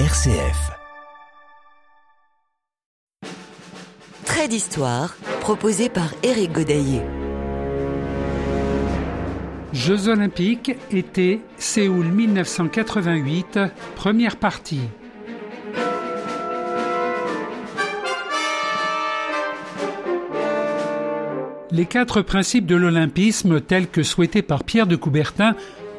RCF. Trait d'histoire proposé par Éric Godaillé. Jeux olympiques, été, Séoul 1988, première partie. Les quatre principes de l'olympisme tels que souhaités par Pierre de Coubertin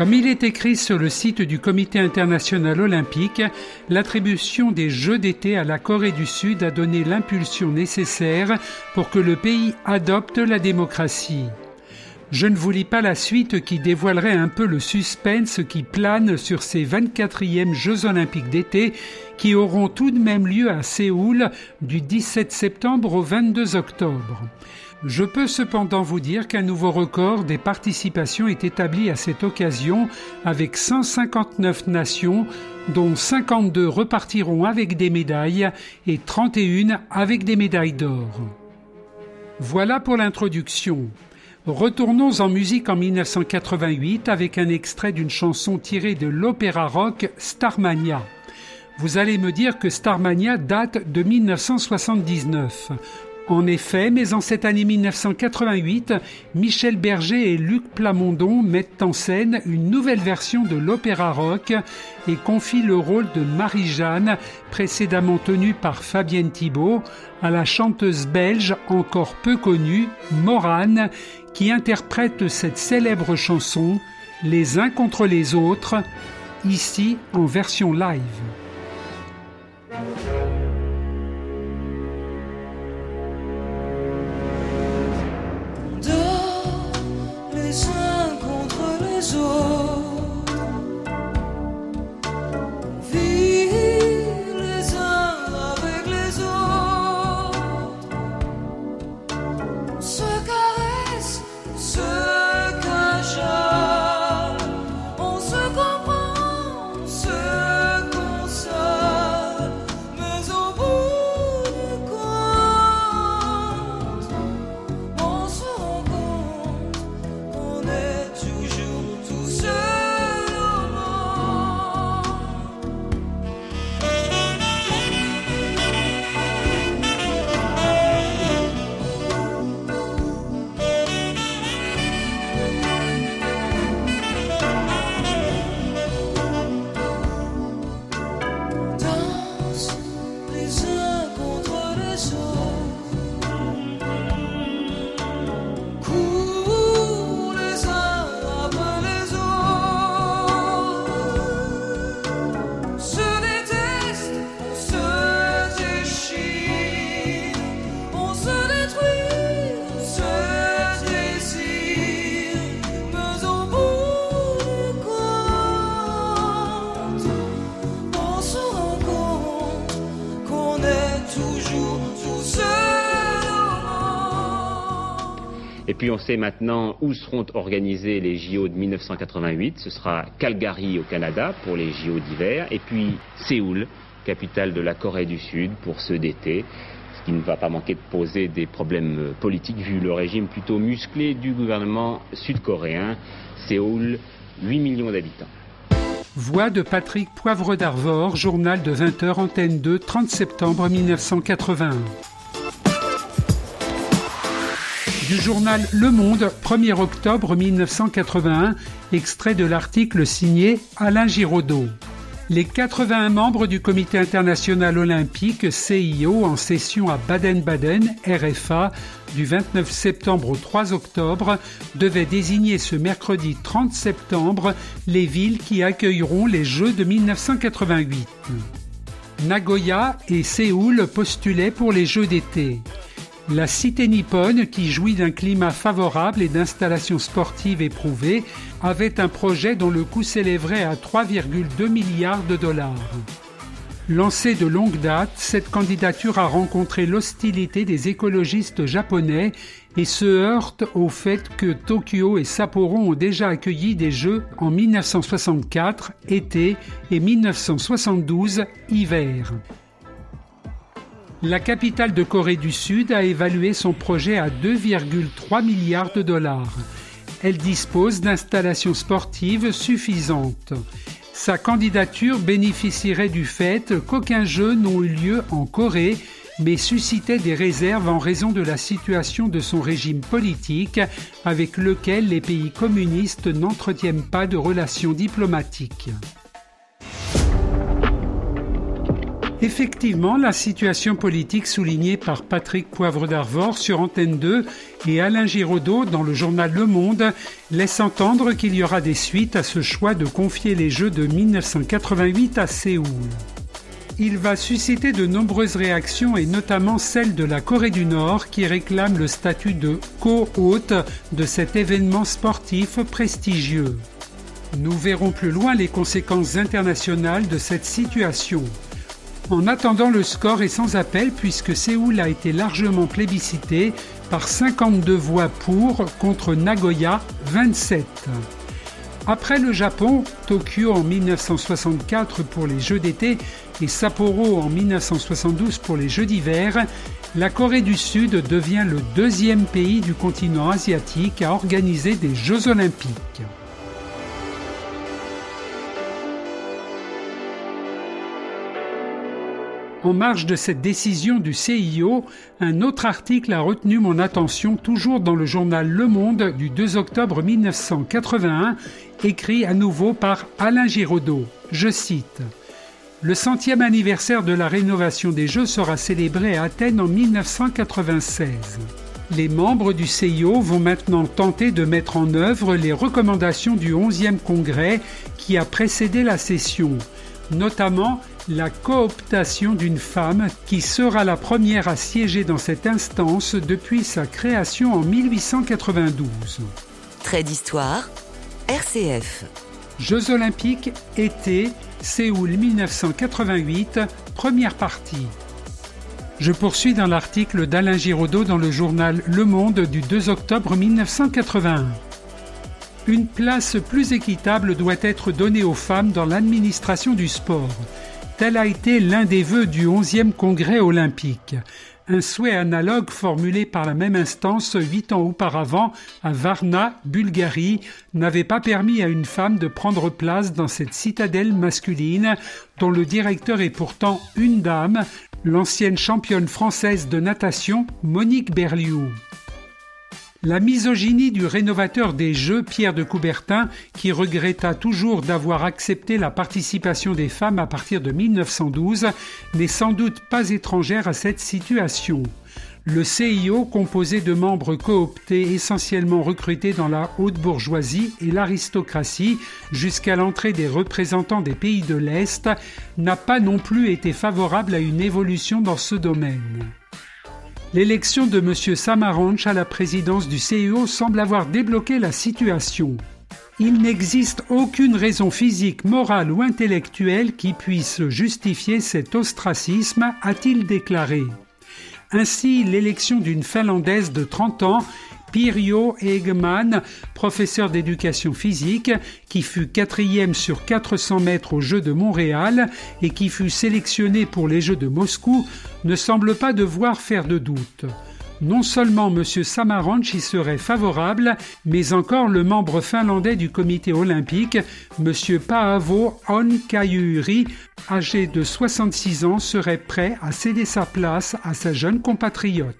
Comme il est écrit sur le site du Comité international olympique, l'attribution des Jeux d'été à la Corée du Sud a donné l'impulsion nécessaire pour que le pays adopte la démocratie. Je ne vous lis pas la suite qui dévoilerait un peu le suspense qui plane sur ces 24e Jeux olympiques d'été qui auront tout de même lieu à Séoul du 17 septembre au 22 octobre. Je peux cependant vous dire qu'un nouveau record des participations est établi à cette occasion avec 159 nations dont 52 repartiront avec des médailles et 31 avec des médailles d'or. Voilà pour l'introduction. Retournons en musique en 1988 avec un extrait d'une chanson tirée de l'opéra rock Starmania. Vous allez me dire que Starmania date de 1979. En effet, mais en cette année 1988, Michel Berger et Luc Plamondon mettent en scène une nouvelle version de l'opéra rock et confient le rôle de Marie-Jeanne, précédemment tenue par Fabienne Thibault, à la chanteuse belge encore peu connue, Morane, qui interprète cette célèbre chanson Les uns contre les autres, ici en version live. Puis on sait maintenant où seront organisés les JO de 1988. Ce sera Calgary au Canada pour les JO d'hiver. Et puis Séoul, capitale de la Corée du Sud, pour ceux d'été. Ce qui ne va pas manquer de poser des problèmes politiques vu le régime plutôt musclé du gouvernement sud-coréen. Séoul, 8 millions d'habitants. Voix de Patrick Poivre d'Arvor, journal de 20h, antenne 2, 30 septembre 1981. Du journal Le Monde, 1er octobre 1981, extrait de l'article signé Alain Giraudot. Les 81 membres du Comité international olympique CIO en session à Baden-Baden, RFA, du 29 septembre au 3 octobre, devaient désigner ce mercredi 30 septembre les villes qui accueilleront les Jeux de 1988. Nagoya et Séoul postulaient pour les Jeux d'été La cité nippone, qui jouit d'un climat favorable et d'installations sportives éprouvées, avait un projet dont le coût s'élèverait à 3,2 milliards de dollars. Lancée de longue date, cette candidature a rencontré l'hostilité des écologistes japonais et se heurte au fait que Tokyo et Sapporo ont déjà accueilli des Jeux en 1964 été et 1972 hiver. La capitale de Corée du Sud a évalué son projet à 2,3 milliards de dollars. Elle dispose d'installations sportives suffisantes. Sa candidature bénéficierait du fait qu'aucun jeu n'ont eu lieu en Corée, mais suscitait des réserves en raison de la situation de son régime politique avec lequel les pays communistes n'entretiennent pas de relations diplomatiques. Effectivement, la situation politique soulignée par Patrick Poivre d'Arvor sur Antenne 2 et Alain Giraudot dans le journal Le Monde laisse entendre qu'il y aura des suites à ce choix de confier les Jeux de 1988 à Séoul. Il va susciter de nombreuses réactions et notamment celle de la Corée du Nord qui réclame le statut de co-hôte de cet événement sportif prestigieux. Nous verrons plus loin les conséquences internationales de cette situation. En attendant, le score est sans appel puisque Séoul a été largement plébiscité par 52 voix pour contre Nagoya 27. Après le Japon, Tokyo en 1964 pour les Jeux d'été et Sapporo en 1972 pour les Jeux d'hiver, la Corée du Sud devient le deuxième pays du continent asiatique à organiser des Jeux olympiques. En marge de cette décision du CIO, un autre article a retenu mon attention toujours dans le journal Le Monde du 2 octobre 1981, écrit à nouveau par Alain Giraudot. Je cite Le centième anniversaire de la rénovation des Jeux sera célébré à Athènes en 1996. Les membres du CIO vont maintenant tenter de mettre en œuvre les recommandations du 11e congrès qui a précédé la session, notamment la cooptation d'une femme qui sera la première à siéger dans cette instance depuis sa création en 1892. Trait d'histoire, RCF. Jeux olympiques, été, Séoul 1988, première partie. Je poursuis dans l'article d'Alain Giraudot dans le journal Le Monde du 2 octobre 1981. Une place plus équitable doit être donnée aux femmes dans l'administration du sport. Tel a été l'un des vœux du 11e congrès olympique. Un souhait analogue formulé par la même instance huit ans auparavant à Varna, Bulgarie, n'avait pas permis à une femme de prendre place dans cette citadelle masculine dont le directeur est pourtant une dame, l'ancienne championne française de natation Monique Berliou. La misogynie du rénovateur des Jeux, Pierre de Coubertin, qui regretta toujours d'avoir accepté la participation des femmes à partir de 1912, n'est sans doute pas étrangère à cette situation. Le CIO, composé de membres cooptés essentiellement recrutés dans la haute bourgeoisie et l'aristocratie jusqu'à l'entrée des représentants des pays de l'Est, n'a pas non plus été favorable à une évolution dans ce domaine. L'élection de M. Samaranch à la présidence du CIO semble avoir débloqué la situation. Il n'existe aucune raison physique, morale ou intellectuelle qui puisse justifier cet ostracisme, a-t-il déclaré. Ainsi, l'élection d'une Finlandaise de 30 ans Pirjo Egeman, professeur d'éducation physique, qui fut quatrième sur 400 mètres aux Jeux de Montréal et qui fut sélectionné pour les Jeux de Moscou, ne semble pas devoir faire de doute. Non seulement M. Samaranch y serait favorable, mais encore le membre finlandais du comité olympique, M. Paavo Onkayuri, âgé de 66 ans, serait prêt à céder sa place à sa jeune compatriote.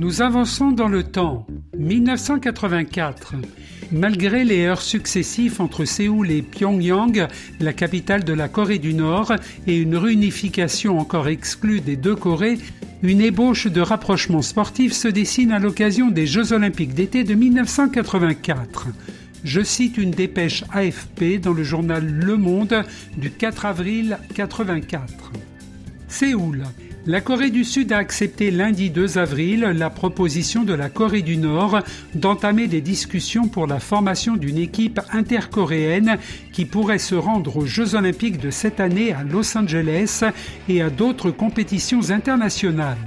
Nous avançons dans le temps. 1984. Malgré les heures successifs entre Séoul et Pyongyang, la capitale de la Corée du Nord, et une réunification encore exclue des deux Corées, une ébauche de rapprochement sportif se dessine à l'occasion des Jeux olympiques d'été de 1984. Je cite une dépêche AFP dans le journal Le Monde du 4 avril 1984. Séoul. La Corée du Sud a accepté lundi 2 avril la proposition de la Corée du Nord d'entamer des discussions pour la formation d'une équipe intercoréenne qui pourrait se rendre aux Jeux olympiques de cette année à Los Angeles et à d'autres compétitions internationales.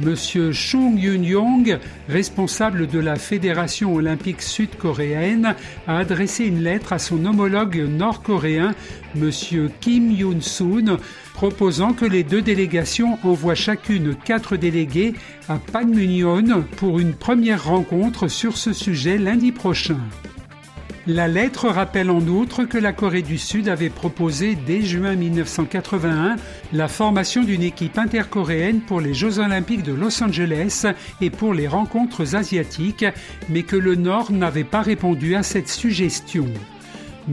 Monsieur Chung Yun-yong, responsable de la Fédération olympique sud-coréenne, a adressé une lettre à son homologue nord-coréen, Monsieur Kim Yoon-soon, proposant que les deux délégations envoient chacune quatre délégués à Panmunjom pour une première rencontre sur ce sujet lundi prochain. La lettre rappelle en outre que la Corée du Sud avait proposé dès juin 1981 la formation d'une équipe intercoréenne pour les Jeux olympiques de Los Angeles et pour les rencontres asiatiques, mais que le Nord n'avait pas répondu à cette suggestion.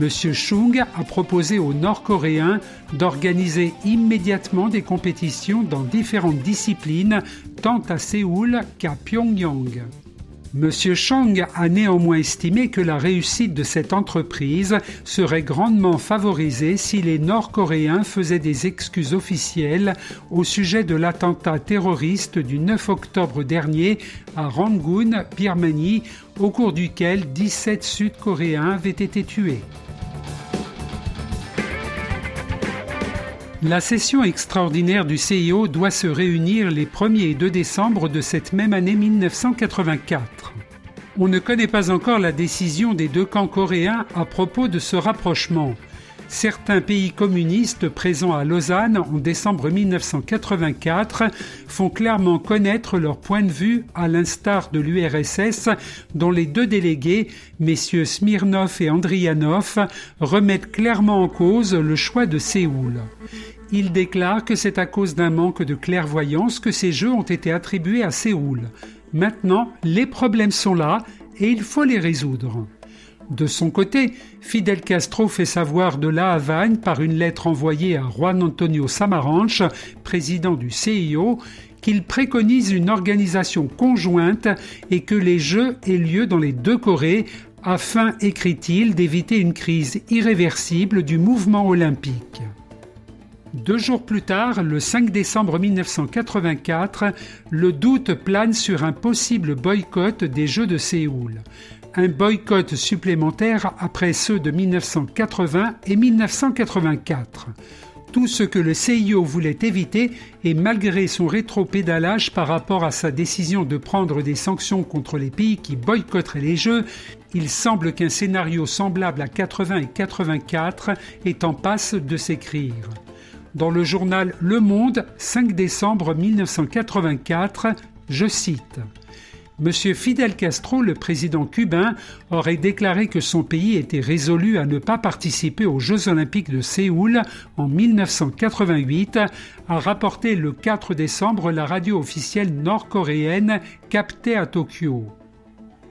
M. Chung a proposé aux Nord-Coréens d'organiser immédiatement des compétitions dans différentes disciplines, tant à Séoul qu'à Pyongyang. M. Chang a néanmoins estimé que la réussite de cette entreprise serait grandement favorisée si les Nord-Coréens faisaient des excuses officielles au sujet de l'attentat terroriste du 9 octobre dernier à Rangoon, Birmanie, au cours duquel 17 Sud-Coréens avaient été tués. La session extraordinaire du CIO doit se réunir les 1er et 2 décembre de cette même année 1984. On ne connaît pas encore la décision des deux camps coréens à propos de ce rapprochement. Certains pays communistes présents à Lausanne en décembre 1984 font clairement connaître leur point de vue à l'instar de l'URSS dont les deux délégués, messieurs Smirnov et Andrianov, remettent clairement en cause le choix de Séoul. Il déclare que c'est à cause d'un manque de clairvoyance que ces jeux ont été attribués à Séoul. Maintenant, les problèmes sont là et il faut les résoudre. De son côté, Fidel Castro fait savoir de La Havane par une lettre envoyée à Juan Antonio Samaranch, président du CIO, qu'il préconise une organisation conjointe et que les Jeux aient lieu dans les deux Corées afin, écrit-il, d'éviter une crise irréversible du mouvement olympique. Deux jours plus tard, le 5 décembre 1984, le doute plane sur un possible boycott des Jeux de Séoul. Un boycott supplémentaire après ceux de 1980 et 1984 tout ce que le CIO voulait éviter et malgré son rétro-pédalage par rapport à sa décision de prendre des sanctions contre les pays qui boycotteraient les Jeux, il semble qu'un scénario semblable à 80 et 84 est en passe de s'écrire. Dans le journal Le Monde, 5 décembre 1984, je cite Monsieur Fidel Castro, le président cubain, aurait déclaré que son pays était résolu à ne pas participer aux Jeux olympiques de Séoul en 1988, a rapporté le 4 décembre la radio officielle nord-coréenne captée à Tokyo.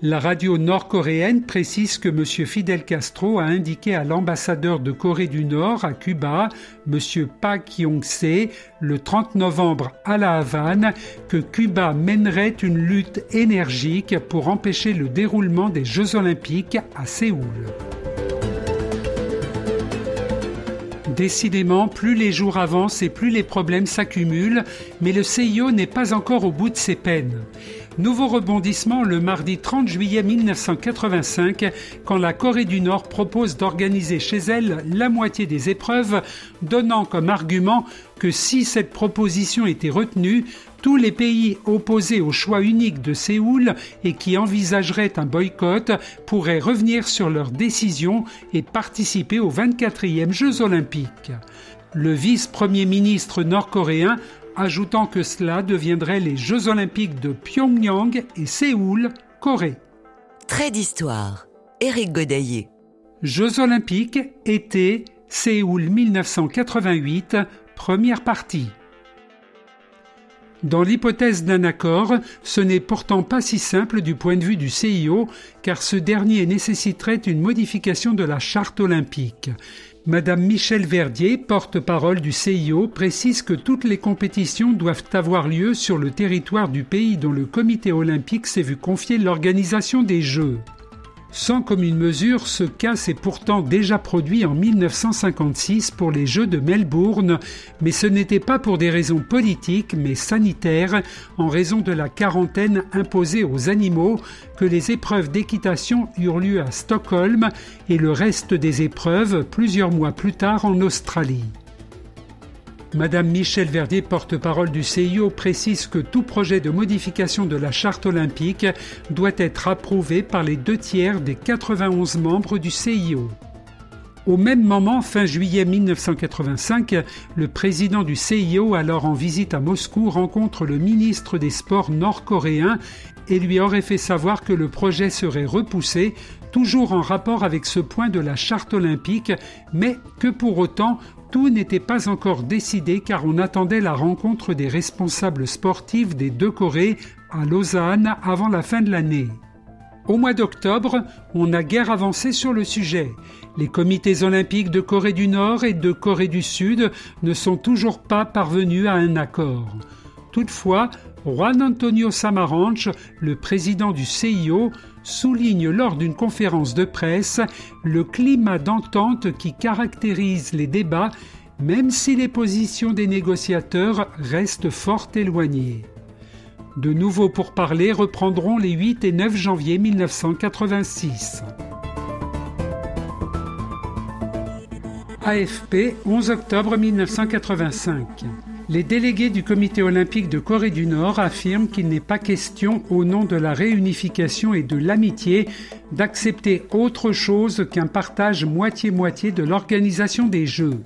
La radio nord-coréenne précise que M. Fidel Castro a indiqué à l'ambassadeur de Corée du Nord à Cuba, M. Park Yong-se, le 30 novembre à La Havane, que Cuba mènerait une lutte énergique pour empêcher le déroulement des Jeux olympiques à Séoul. Décidément, plus les jours avancent et plus les problèmes s'accumulent, mais le CIO n'est pas encore au bout de ses peines. Nouveau rebondissement le mardi 30 juillet 1985 quand la Corée du Nord propose d'organiser chez elle la moitié des épreuves, donnant comme argument que si cette proposition était retenue, tous les pays opposés au choix unique de Séoul et qui envisageraient un boycott pourraient revenir sur leur décision et participer aux 24e Jeux olympiques. Le vice-premier ministre nord-coréen ajoutant que cela deviendrait les Jeux olympiques de Pyongyang et Séoul, Corée. Trait d'histoire. Éric Godaillé. Jeux olympiques, été, Séoul 1988, première partie. Dans l'hypothèse d'un accord, ce n'est pourtant pas si simple du point de vue du CIO, car ce dernier nécessiterait une modification de la charte olympique. Madame Michel Verdier, porte-parole du CIO, précise que toutes les compétitions doivent avoir lieu sur le territoire du pays dont le comité olympique s'est vu confier l'organisation des Jeux. Sans commune mesure, ce cas s'est pourtant déjà produit en 1956 pour les Jeux de Melbourne, mais ce n'était pas pour des raisons politiques mais sanitaires, en raison de la quarantaine imposée aux animaux, que les épreuves d'équitation eurent lieu à Stockholm et le reste des épreuves plusieurs mois plus tard en Australie. Madame Michel Verdier, porte-parole du CIO, précise que tout projet de modification de la charte olympique doit être approuvé par les deux tiers des 91 membres du CIO. Au même moment, fin juillet 1985, le président du CIO, alors en visite à Moscou, rencontre le ministre des Sports nord-coréen et lui aurait fait savoir que le projet serait repoussé, toujours en rapport avec ce point de la charte olympique, mais que pour autant tout n'était pas encore décidé car on attendait la rencontre des responsables sportifs des deux Corées à Lausanne avant la fin de l'année. Au mois d'octobre, on a guère avancé sur le sujet. Les comités olympiques de Corée du Nord et de Corée du Sud ne sont toujours pas parvenus à un accord. Toutefois, Juan Antonio Samaranch, le président du CIO, souligne lors d'une conférence de presse le climat d'entente qui caractérise les débats, même si les positions des négociateurs restent fort éloignées. De nouveaux pourparlers reprendront les 8 et 9 janvier 1986. AFP, 11 octobre 1985 les délégués du Comité olympique de Corée du Nord affirment qu'il n'est pas question, au nom de la réunification et de l'amitié, d'accepter autre chose qu'un partage moitié-moitié de l'organisation des Jeux.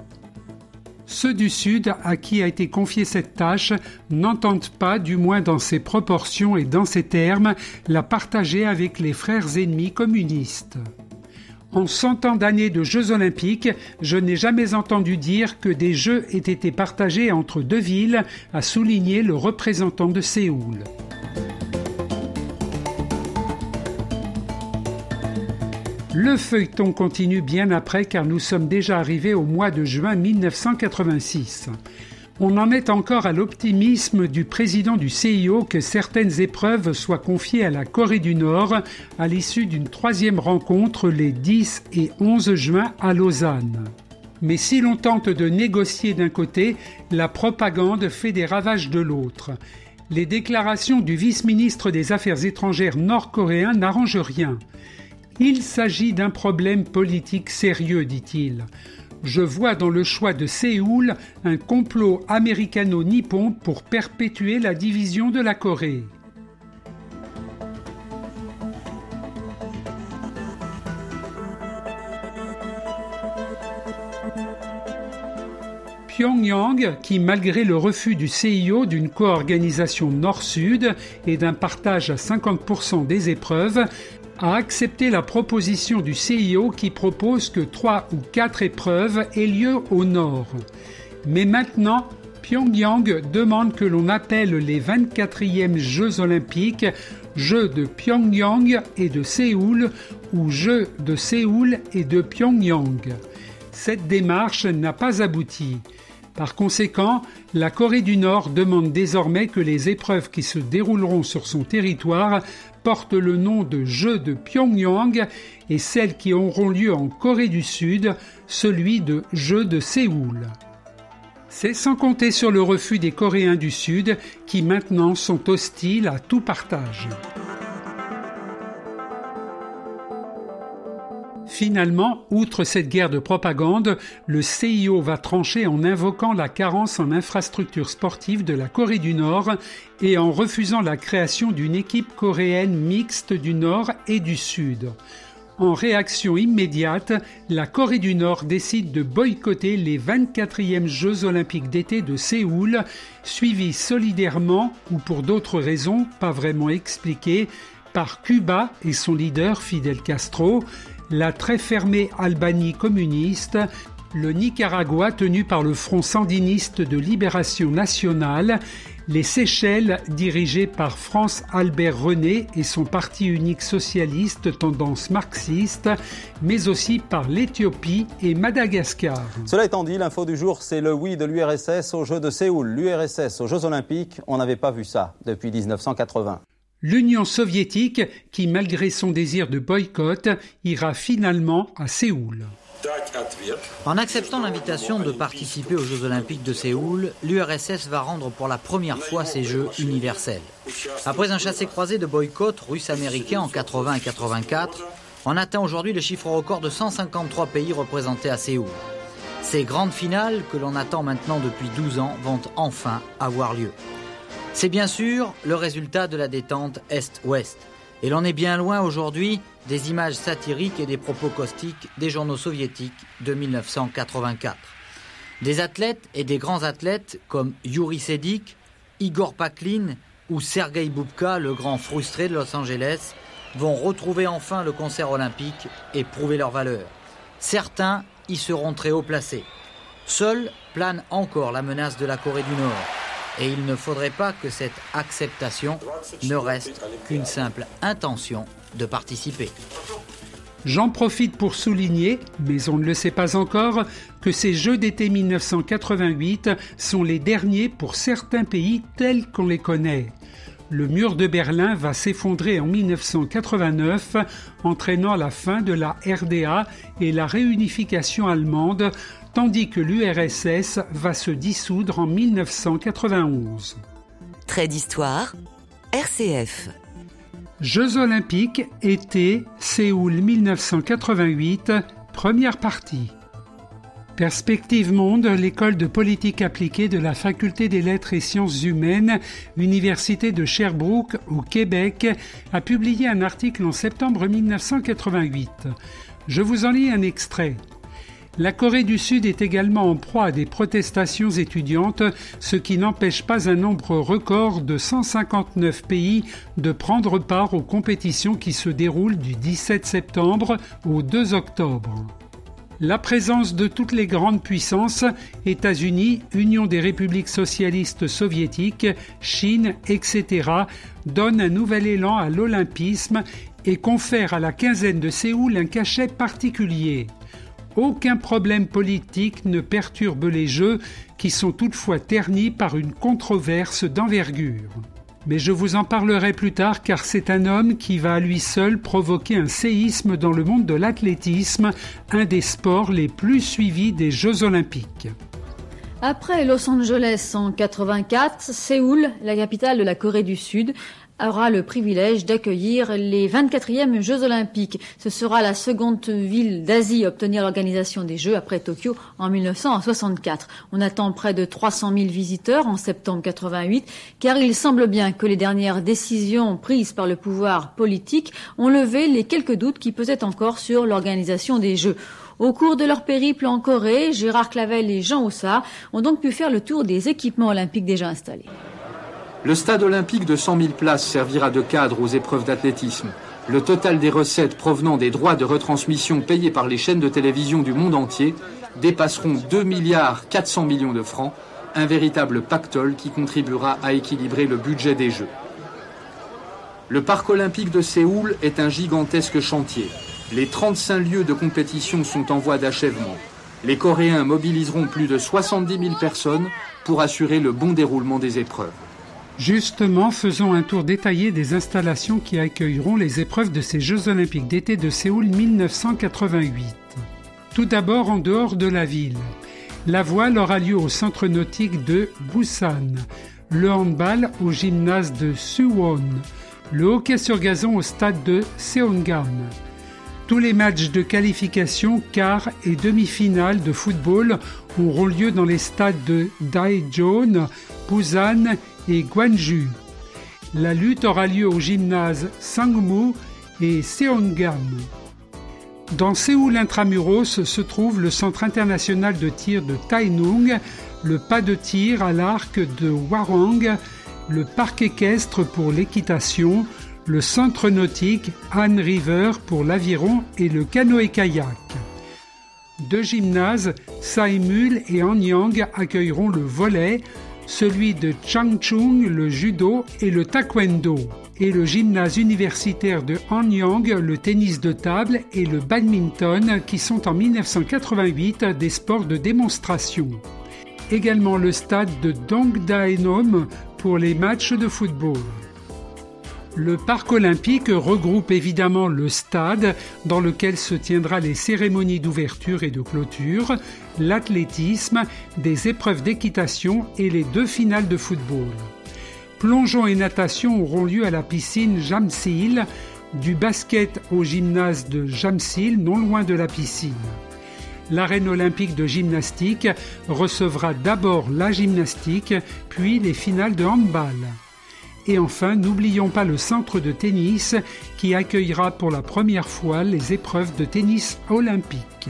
Ceux du Sud, à qui a été confiée cette tâche, n'entendent pas, du moins dans ces proportions et dans ces termes, la partager avec les frères ennemis communistes. En cent ans d'années de Jeux olympiques, je n'ai jamais entendu dire que des Jeux aient été partagés entre deux villes, a souligné le représentant de Séoul. Le feuilleton continue bien après car nous sommes déjà arrivés au mois de juin 1986. On en est encore à l'optimisme du président du CIO que certaines épreuves soient confiées à la Corée du Nord à l'issue d'une troisième rencontre les 10 et 11 juin à Lausanne. Mais si l'on tente de négocier d'un côté, la propagande fait des ravages de l'autre. Les déclarations du vice-ministre des Affaires étrangères nord-coréen n'arrangent rien. Il s'agit d'un problème politique sérieux, dit-il. Je vois dans le choix de Séoul un complot américano-nippon pour perpétuer la division de la Corée. Pyongyang, qui malgré le refus du CIO d'une co-organisation nord-sud et d'un partage à 50% des épreuves, a accepté la proposition du CIO qui propose que trois ou quatre épreuves aient lieu au nord. Mais maintenant, Pyongyang demande que l'on appelle les 24e Jeux olympiques Jeux de Pyongyang et de Séoul ou Jeux de Séoul et de Pyongyang. Cette démarche n'a pas abouti. Par conséquent, la Corée du Nord demande désormais que les épreuves qui se dérouleront sur son territoire portent le nom de Jeux de Pyongyang et celles qui auront lieu en Corée du Sud, celui de Jeux de Séoul. C'est sans compter sur le refus des Coréens du Sud qui maintenant sont hostiles à tout partage. Finalement, outre cette guerre de propagande, le CIO va trancher en invoquant la carence en infrastructures sportives de la Corée du Nord et en refusant la création d'une équipe coréenne mixte du Nord et du Sud. En réaction immédiate, la Corée du Nord décide de boycotter les 24e Jeux olympiques d'été de Séoul, suivis solidairement ou pour d'autres raisons pas vraiment expliquées par Cuba et son leader Fidel Castro, la très fermée Albanie communiste, le Nicaragua tenu par le Front sandiniste de libération nationale, les Seychelles dirigées par France Albert René et son parti unique socialiste tendance marxiste, mais aussi par l'Éthiopie et Madagascar. Cela étant dit, l'info du jour, c'est le oui de l'URSS aux Jeux de Séoul. L'URSS aux Jeux olympiques, on n'avait pas vu ça depuis 1980. L'Union soviétique, qui malgré son désir de boycott, ira finalement à Séoul. En acceptant l'invitation de participer aux Jeux olympiques de Séoul, l'URSS va rendre pour la première fois ses Jeux universels. Après un chassé-croisé de boycott russe-américain en 80 et 84, on atteint aujourd'hui le chiffre record de 153 pays représentés à Séoul. Ces grandes finales, que l'on attend maintenant depuis 12 ans, vont enfin avoir lieu. C'est bien sûr le résultat de la détente Est-Ouest. Et l'on est bien loin aujourd'hui des images satiriques et des propos caustiques des journaux soviétiques de 1984. Des athlètes et des grands athlètes comme Yuri Sedik, Igor Paklin ou Sergei Boubka, le grand frustré de Los Angeles, vont retrouver enfin le concert olympique et prouver leur valeur. Certains y seront très haut placés. Seule plane encore la menace de la Corée du Nord. Et il ne faudrait pas que cette acceptation ne reste qu'une simple intention de participer. J'en profite pour souligner, mais on ne le sait pas encore, que ces Jeux d'été 1988 sont les derniers pour certains pays tels qu'on les connaît. Le mur de Berlin va s'effondrer en 1989, entraînant la fin de la RDA et la réunification allemande, tandis que l'URSS va se dissoudre en 1991. Trait d'histoire, RCF. Jeux olympiques, été, Séoul 1988, première partie. Perspective Monde, l'école de politique appliquée de la Faculté des lettres et sciences humaines, Université de Sherbrooke au Québec, a publié un article en septembre 1988. Je vous en lis un extrait. La Corée du Sud est également en proie à des protestations étudiantes, ce qui n'empêche pas un nombre record de 159 pays de prendre part aux compétitions qui se déroulent du 17 septembre au 2 octobre. La présence de toutes les grandes puissances, États-Unis, Union des républiques socialistes soviétiques, Chine, etc., donne un nouvel élan à l'olympisme et confère à la quinzaine de Séoul un cachet particulier. Aucun problème politique ne perturbe les Jeux qui sont toutefois ternis par une controverse d'envergure. Mais je vous en parlerai plus tard car c'est un homme qui va à lui seul provoquer un séisme dans le monde de l'athlétisme, un des sports les plus suivis des Jeux olympiques. Après Los Angeles en 84, Séoul, la capitale de la Corée du Sud, aura le privilège d'accueillir les 24e Jeux olympiques. Ce sera la seconde ville d'Asie à obtenir l'organisation des Jeux après Tokyo en 1964. On attend près de 300 000 visiteurs en septembre 88 car il semble bien que les dernières décisions prises par le pouvoir politique ont levé les quelques doutes qui pesaient encore sur l'organisation des Jeux. Au cours de leur périple en Corée, Gérard Clavel et Jean Houssard ont donc pu faire le tour des équipements olympiques déjà installés. Le stade olympique de 100 000 places servira de cadre aux épreuves d'athlétisme. Le total des recettes provenant des droits de retransmission payés par les chaînes de télévision du monde entier dépasseront 2 milliards 400 millions de francs, un véritable pactole qui contribuera à équilibrer le budget des Jeux. Le parc olympique de Séoul est un gigantesque chantier. Les 35 lieux de compétition sont en voie d'achèvement. Les Coréens mobiliseront plus de 70 000 personnes pour assurer le bon déroulement des épreuves. Justement, faisons un tour détaillé des installations qui accueilleront les épreuves de ces Jeux olympiques d'été de Séoul 1988. Tout d'abord en dehors de la ville. La voile aura lieu au centre nautique de Busan, le handball au gymnase de Suwon, le hockey sur gazon au stade de Seongan. Tous les matchs de qualification, quart et demi-finale de football auront lieu dans les stades de Daejeon, Busan et Gwangju. La lutte aura lieu au gymnase Sangmu et Seonggam. Dans Séoul intramuros se trouve le centre international de tir de Tainung, le pas de tir à l'arc de Hwarang, le parc équestre pour l'équitation, le centre nautique Han River pour l'aviron et le canoë-kayak. Deux gymnases, Saimul et Anyang, accueilleront le volet, celui de Changchung le judo et le taekwondo, et le gymnase universitaire de Hanyang le tennis de table et le badminton qui sont en 1988 des sports de démonstration. Également le stade de Dongdaenom pour les matchs de football. Le parc olympique regroupe évidemment le stade dans lequel se tiendra les cérémonies d'ouverture et de clôture, l'athlétisme, des épreuves d'équitation et les deux finales de football. Plongeon et natation auront lieu à la piscine Jamsil, du basket au gymnase de Jamsil, non loin de la piscine. L'arène olympique de gymnastique recevra d'abord la gymnastique, puis les finales de handball. Et enfin, n'oublions pas le centre de tennis qui accueillera pour la première fois les épreuves de tennis olympiques.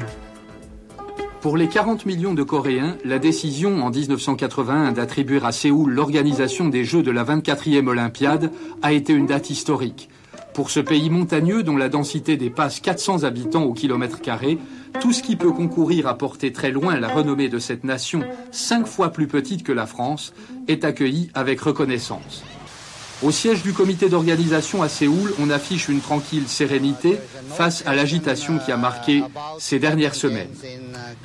Pour les 40 millions de Coréens, la décision en 1981 d'attribuer à Séoul l'organisation des Jeux de la 24e Olympiade a été une date historique. Pour ce pays montagneux dont la densité dépasse 400 habitants au kilomètre carré, tout ce qui peut concourir à porter très loin la renommée de cette nation, cinq fois plus petite que la France, est accueilli avec reconnaissance. Au siège du comité d'organisation à Séoul, on affiche une tranquille sérénité face à l'agitation qui a marqué ces dernières semaines.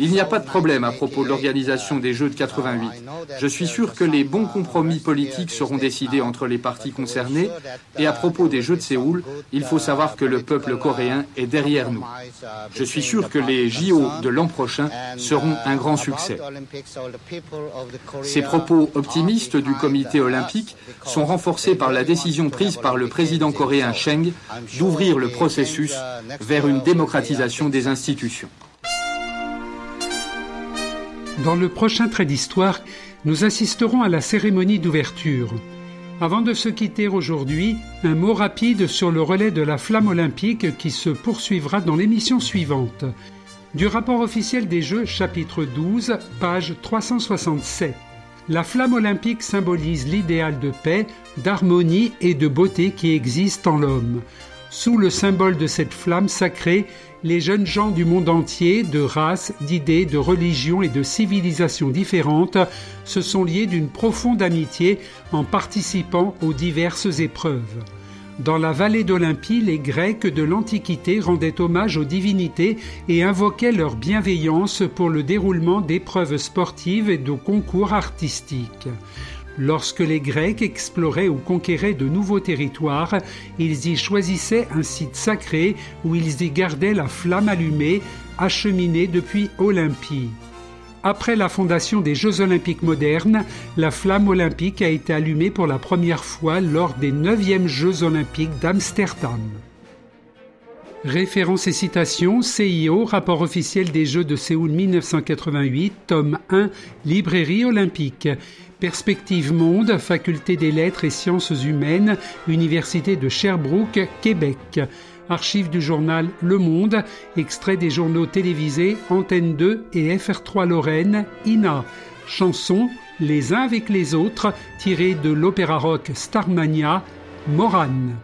Il n'y a pas de problème à propos de l'organisation des Jeux de 88. Je suis sûr que les bons compromis politiques seront décidés entre les partis concernés. Et à propos des Jeux de Séoul, il faut savoir que le peuple coréen est derrière nous. Je suis sûr que les JO de l'an prochain seront un grand succès. Ces propos optimistes du comité olympique sont renforcés par la décision prise par le président coréen Cheng d'ouvrir le processus vers une démocratisation des institutions. Dans le prochain trait d'histoire, nous assisterons à la cérémonie d'ouverture. Avant de se quitter aujourd'hui, un mot rapide sur le relais de la flamme olympique qui se poursuivra dans l'émission suivante. Du rapport officiel des Jeux, chapitre 12, page 367. La flamme olympique symbolise l'idéal de paix, d'harmonie et de beauté qui existe en l'homme. Sous le symbole de cette flamme sacrée, les jeunes gens du monde entier, de races, d'idées, de religions et de civilisations différentes, se sont liés d'une profonde amitié en participant aux diverses épreuves. Dans la vallée d'Olympie, les Grecs de l'Antiquité rendaient hommage aux divinités et invoquaient leur bienveillance pour le déroulement d'épreuves sportives et de concours artistiques. Lorsque les Grecs exploraient ou conquéraient de nouveaux territoires, ils y choisissaient un site sacré où ils y gardaient la flamme allumée, acheminée depuis Olympie. Après la fondation des Jeux olympiques modernes, la flamme olympique a été allumée pour la première fois lors des 9e Jeux olympiques d'Amsterdam. Référence et citations, CIO, rapport officiel des Jeux de Séoul 1988, tome 1, librairie olympique. Perspective Monde, Faculté des Lettres et Sciences Humaines, Université de Sherbrooke, Québec. Archives du journal Le Monde, extrait des journaux télévisés Antenne 2 et FR3 Lorraine, INA. Chansons Les uns avec les autres, tirées de l'opéra rock Starmania, Morane.